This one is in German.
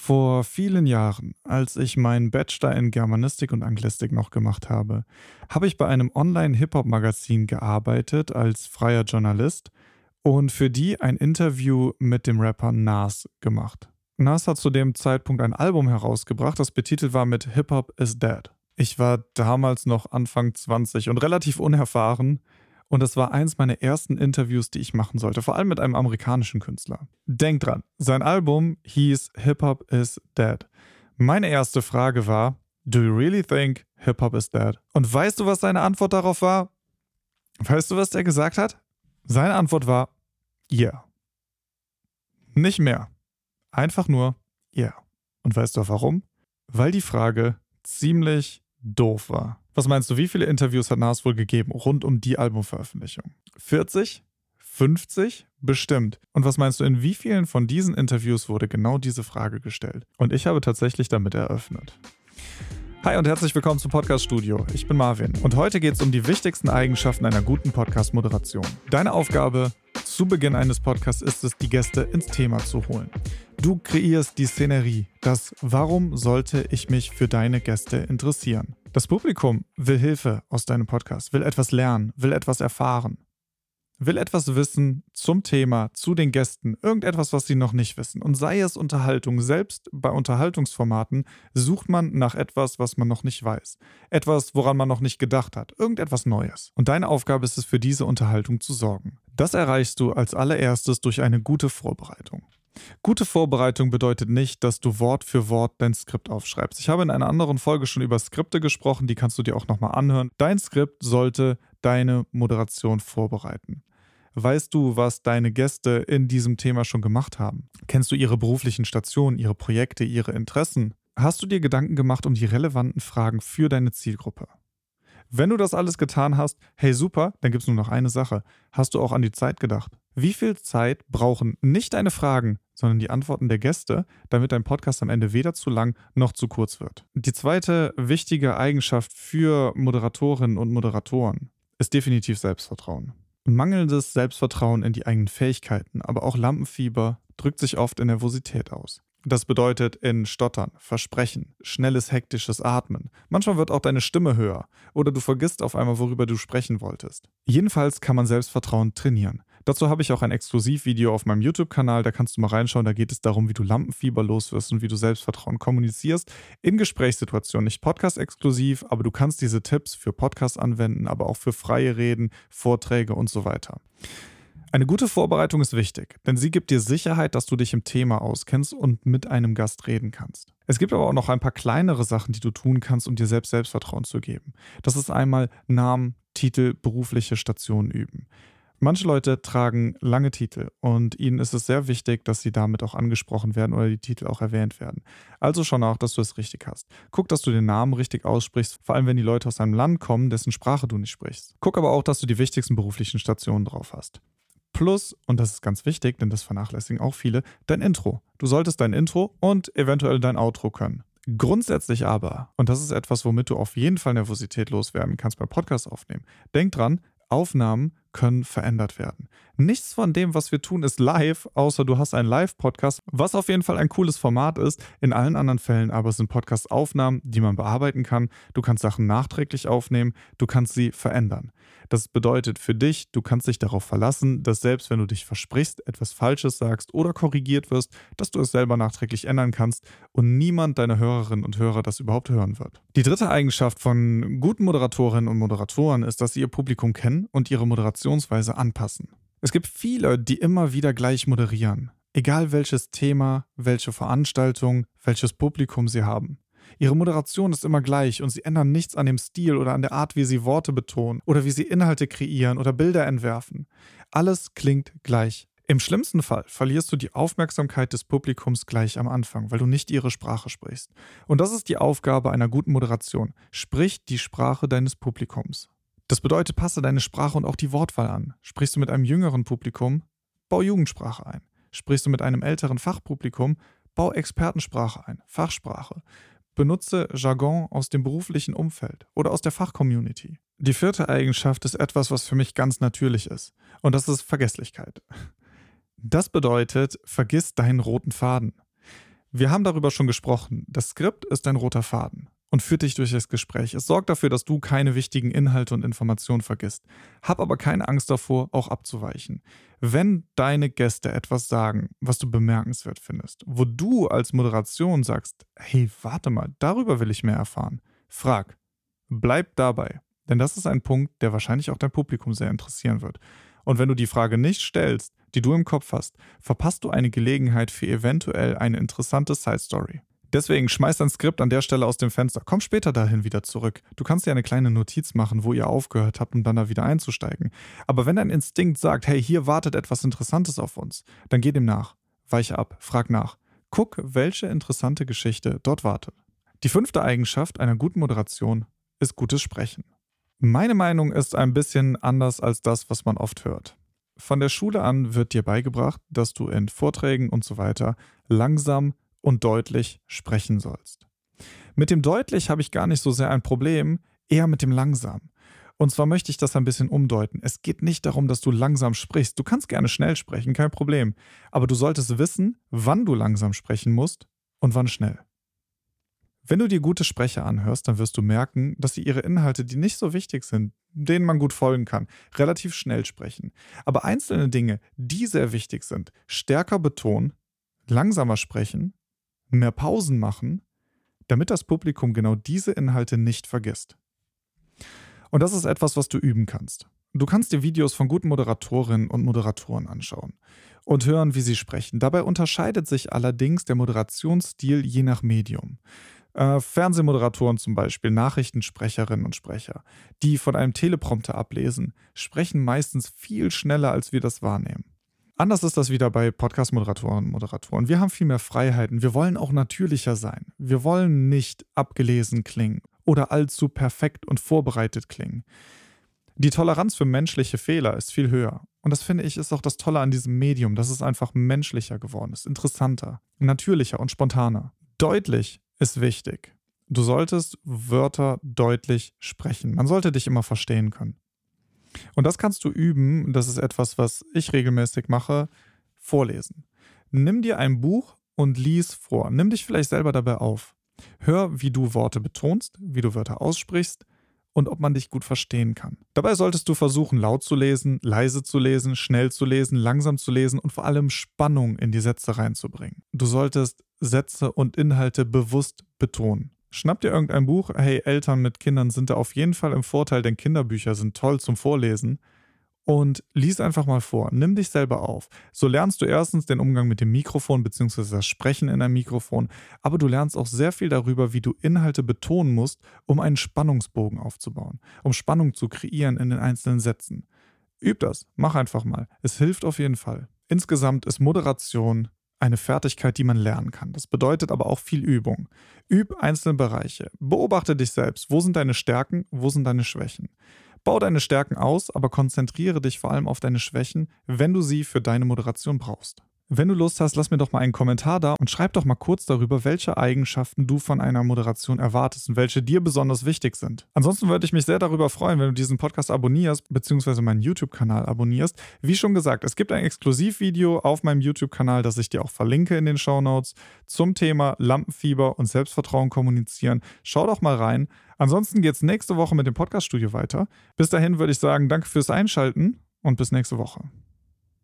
Vor vielen Jahren, als ich meinen Bachelor in Germanistik und Anglistik noch gemacht habe, habe ich bei einem Online-Hip-Hop-Magazin gearbeitet als freier Journalist und für die ein Interview mit dem Rapper Nas gemacht. Nas hat zu dem Zeitpunkt ein Album herausgebracht, das betitelt war mit Hip Hop is Dead. Ich war damals noch Anfang 20 und relativ unerfahren und es war eins meiner ersten Interviews, die ich machen sollte, vor allem mit einem amerikanischen Künstler. Denk dran, sein Album hieß Hip Hop is Dead. Meine erste Frage war, Do you really think Hip Hop is dead? Und weißt du, was seine Antwort darauf war? Weißt du, was der gesagt hat? Seine Antwort war, yeah. Nicht mehr. Einfach nur, yeah. Und weißt du warum? Weil die Frage ziemlich doof war. Was meinst du, wie viele Interviews hat Nas wohl gegeben rund um die Albumveröffentlichung? 40? 50? Bestimmt. Und was meinst du, in wie vielen von diesen Interviews wurde genau diese Frage gestellt? Und ich habe tatsächlich damit eröffnet. Hi und herzlich willkommen zum Podcast Studio. Ich bin Marvin und heute geht es um die wichtigsten Eigenschaften einer guten Podcast-Moderation. Deine Aufgabe zu Beginn eines Podcasts ist es, die Gäste ins Thema zu holen. Du kreierst die Szenerie, das Warum sollte ich mich für deine Gäste interessieren? Das Publikum will Hilfe aus deinem Podcast, will etwas lernen, will etwas erfahren, will etwas wissen zum Thema, zu den Gästen, irgendetwas, was sie noch nicht wissen. Und sei es Unterhaltung, selbst bei Unterhaltungsformaten sucht man nach etwas, was man noch nicht weiß. Etwas, woran man noch nicht gedacht hat. Irgendetwas Neues. Und deine Aufgabe ist es, für diese Unterhaltung zu sorgen. Das erreichst du als allererstes durch eine gute Vorbereitung. Gute Vorbereitung bedeutet nicht, dass du Wort für Wort dein Skript aufschreibst. Ich habe in einer anderen Folge schon über Skripte gesprochen, die kannst du dir auch nochmal anhören. Dein Skript sollte deine Moderation vorbereiten. Weißt du, was deine Gäste in diesem Thema schon gemacht haben? Kennst du ihre beruflichen Stationen, ihre Projekte, ihre Interessen? Hast du dir Gedanken gemacht um die relevanten Fragen für deine Zielgruppe? Wenn du das alles getan hast, hey super, dann gibt es nur noch eine Sache. Hast du auch an die Zeit gedacht? Wie viel Zeit brauchen nicht deine Fragen, sondern die Antworten der Gäste, damit dein Podcast am Ende weder zu lang noch zu kurz wird? Die zweite wichtige Eigenschaft für Moderatorinnen und Moderatoren ist definitiv Selbstvertrauen. Mangelndes Selbstvertrauen in die eigenen Fähigkeiten, aber auch Lampenfieber drückt sich oft in Nervosität aus. Das bedeutet in Stottern, Versprechen, schnelles hektisches Atmen. Manchmal wird auch deine Stimme höher oder du vergisst auf einmal, worüber du sprechen wolltest. Jedenfalls kann man Selbstvertrauen trainieren. Dazu habe ich auch ein Exklusivvideo auf meinem YouTube-Kanal, da kannst du mal reinschauen. Da geht es darum, wie du Lampenfieber loswirst und wie du Selbstvertrauen kommunizierst in Gesprächssituationen. Nicht Podcast-exklusiv, aber du kannst diese Tipps für Podcasts anwenden, aber auch für freie Reden, Vorträge und so weiter. Eine gute Vorbereitung ist wichtig, denn sie gibt dir Sicherheit, dass du dich im Thema auskennst und mit einem Gast reden kannst. Es gibt aber auch noch ein paar kleinere Sachen, die du tun kannst, um dir selbst Selbstvertrauen zu geben. Das ist einmal Namen, Titel, berufliche Stationen üben. Manche Leute tragen lange Titel und ihnen ist es sehr wichtig, dass sie damit auch angesprochen werden oder die Titel auch erwähnt werden. Also schon auch, dass du es richtig hast. Guck, dass du den Namen richtig aussprichst, vor allem wenn die Leute aus einem Land kommen, dessen Sprache du nicht sprichst. Guck aber auch, dass du die wichtigsten beruflichen Stationen drauf hast. Plus, und das ist ganz wichtig, denn das vernachlässigen auch viele, dein Intro. Du solltest dein Intro und eventuell dein Outro können. Grundsätzlich aber, und das ist etwas, womit du auf jeden Fall Nervosität loswerden kannst beim Podcast aufnehmen, denk dran, Aufnahmen können verändert werden. Nichts von dem, was wir tun, ist live, außer du hast einen Live-Podcast, was auf jeden Fall ein cooles Format ist. In allen anderen Fällen aber sind Podcast-Aufnahmen, die man bearbeiten kann. Du kannst Sachen nachträglich aufnehmen, du kannst sie verändern. Das bedeutet für dich, du kannst dich darauf verlassen, dass selbst wenn du dich versprichst, etwas Falsches sagst oder korrigiert wirst, dass du es selber nachträglich ändern kannst und niemand deiner Hörerinnen und Hörer das überhaupt hören wird. Die dritte Eigenschaft von guten Moderatorinnen und Moderatoren ist, dass sie ihr Publikum kennen und ihre Moderationsweise anpassen. Es gibt viele, die immer wieder gleich moderieren, egal welches Thema, welche Veranstaltung, welches Publikum sie haben. Ihre Moderation ist immer gleich und sie ändern nichts an dem Stil oder an der Art, wie sie Worte betonen oder wie sie Inhalte kreieren oder Bilder entwerfen. Alles klingt gleich. Im schlimmsten Fall verlierst du die Aufmerksamkeit des Publikums gleich am Anfang, weil du nicht ihre Sprache sprichst. Und das ist die Aufgabe einer guten Moderation. Sprich die Sprache deines Publikums. Das bedeutet, passe deine Sprache und auch die Wortwahl an. Sprichst du mit einem jüngeren Publikum, bau Jugendsprache ein. Sprichst du mit einem älteren Fachpublikum, bau Expertensprache ein, Fachsprache. Benutze Jargon aus dem beruflichen Umfeld oder aus der Fachcommunity. Die vierte Eigenschaft ist etwas, was für mich ganz natürlich ist. Und das ist Vergesslichkeit. Das bedeutet, vergiss deinen roten Faden. Wir haben darüber schon gesprochen. Das Skript ist ein roter Faden und führt dich durch das Gespräch. Es sorgt dafür, dass du keine wichtigen Inhalte und Informationen vergisst. Hab aber keine Angst davor, auch abzuweichen. Wenn deine Gäste etwas sagen, was du bemerkenswert findest, wo du als Moderation sagst, hey, warte mal, darüber will ich mehr erfahren, frag. Bleib dabei, denn das ist ein Punkt, der wahrscheinlich auch dein Publikum sehr interessieren wird. Und wenn du die Frage nicht stellst, die du im Kopf hast, verpasst du eine Gelegenheit für eventuell eine interessante Side Story. Deswegen schmeiß dein Skript an der Stelle aus dem Fenster. Komm später dahin wieder zurück. Du kannst dir eine kleine Notiz machen, wo ihr aufgehört habt, um dann da wieder einzusteigen. Aber wenn dein Instinkt sagt, hey, hier wartet etwas Interessantes auf uns, dann geh dem nach. Weiche ab, frag nach. Guck, welche interessante Geschichte dort wartet. Die fünfte Eigenschaft einer guten Moderation ist gutes Sprechen. Meine Meinung ist ein bisschen anders als das, was man oft hört. Von der Schule an wird dir beigebracht, dass du in Vorträgen und so weiter langsam und deutlich sprechen sollst. Mit dem deutlich habe ich gar nicht so sehr ein Problem, eher mit dem langsam. Und zwar möchte ich das ein bisschen umdeuten. Es geht nicht darum, dass du langsam sprichst. Du kannst gerne schnell sprechen, kein Problem. Aber du solltest wissen, wann du langsam sprechen musst und wann schnell. Wenn du dir gute Sprecher anhörst, dann wirst du merken, dass sie ihre Inhalte, die nicht so wichtig sind, denen man gut folgen kann, relativ schnell sprechen. Aber einzelne Dinge, die sehr wichtig sind, stärker betonen, langsamer sprechen mehr Pausen machen, damit das Publikum genau diese Inhalte nicht vergisst. Und das ist etwas, was du üben kannst. Du kannst dir Videos von guten Moderatorinnen und Moderatoren anschauen und hören, wie sie sprechen. Dabei unterscheidet sich allerdings der Moderationsstil je nach Medium. Äh, Fernsehmoderatoren zum Beispiel, Nachrichtensprecherinnen und Sprecher, die von einem Teleprompter ablesen, sprechen meistens viel schneller, als wir das wahrnehmen. Anders ist das wieder bei Podcast-Moderatoren und Moderatoren. Wir haben viel mehr Freiheiten. Wir wollen auch natürlicher sein. Wir wollen nicht abgelesen klingen oder allzu perfekt und vorbereitet klingen. Die Toleranz für menschliche Fehler ist viel höher. Und das finde ich ist auch das Tolle an diesem Medium, dass es einfach menschlicher geworden ist, interessanter, natürlicher und spontaner. Deutlich ist wichtig. Du solltest Wörter deutlich sprechen. Man sollte dich immer verstehen können. Und das kannst du üben, das ist etwas, was ich regelmäßig mache, vorlesen. Nimm dir ein Buch und lies vor. Nimm dich vielleicht selber dabei auf. Hör, wie du Worte betonst, wie du Wörter aussprichst und ob man dich gut verstehen kann. Dabei solltest du versuchen, laut zu lesen, leise zu lesen, schnell zu lesen, langsam zu lesen und vor allem Spannung in die Sätze reinzubringen. Du solltest Sätze und Inhalte bewusst betonen. Schnapp dir irgendein Buch. Hey, Eltern mit Kindern sind da auf jeden Fall im Vorteil, denn Kinderbücher sind toll zum Vorlesen. Und lies einfach mal vor. Nimm dich selber auf. So lernst du erstens den Umgang mit dem Mikrofon bzw. das Sprechen in einem Mikrofon, aber du lernst auch sehr viel darüber, wie du Inhalte betonen musst, um einen Spannungsbogen aufzubauen, um Spannung zu kreieren in den einzelnen Sätzen. Üb das, mach einfach mal. Es hilft auf jeden Fall. Insgesamt ist Moderation eine Fertigkeit, die man lernen kann. Das bedeutet aber auch viel Übung. Üb einzelne Bereiche. Beobachte dich selbst. Wo sind deine Stärken? Wo sind deine Schwächen? Bau deine Stärken aus, aber konzentriere dich vor allem auf deine Schwächen, wenn du sie für deine Moderation brauchst. Wenn du Lust hast, lass mir doch mal einen Kommentar da und schreib doch mal kurz darüber, welche Eigenschaften du von einer Moderation erwartest und welche dir besonders wichtig sind. Ansonsten würde ich mich sehr darüber freuen, wenn du diesen Podcast abonnierst, beziehungsweise meinen YouTube-Kanal abonnierst. Wie schon gesagt, es gibt ein Exklusivvideo auf meinem YouTube-Kanal, das ich dir auch verlinke in den Show Notes zum Thema Lampenfieber und Selbstvertrauen kommunizieren. Schau doch mal rein. Ansonsten geht es nächste Woche mit dem Podcast-Studio weiter. Bis dahin würde ich sagen, danke fürs Einschalten und bis nächste Woche.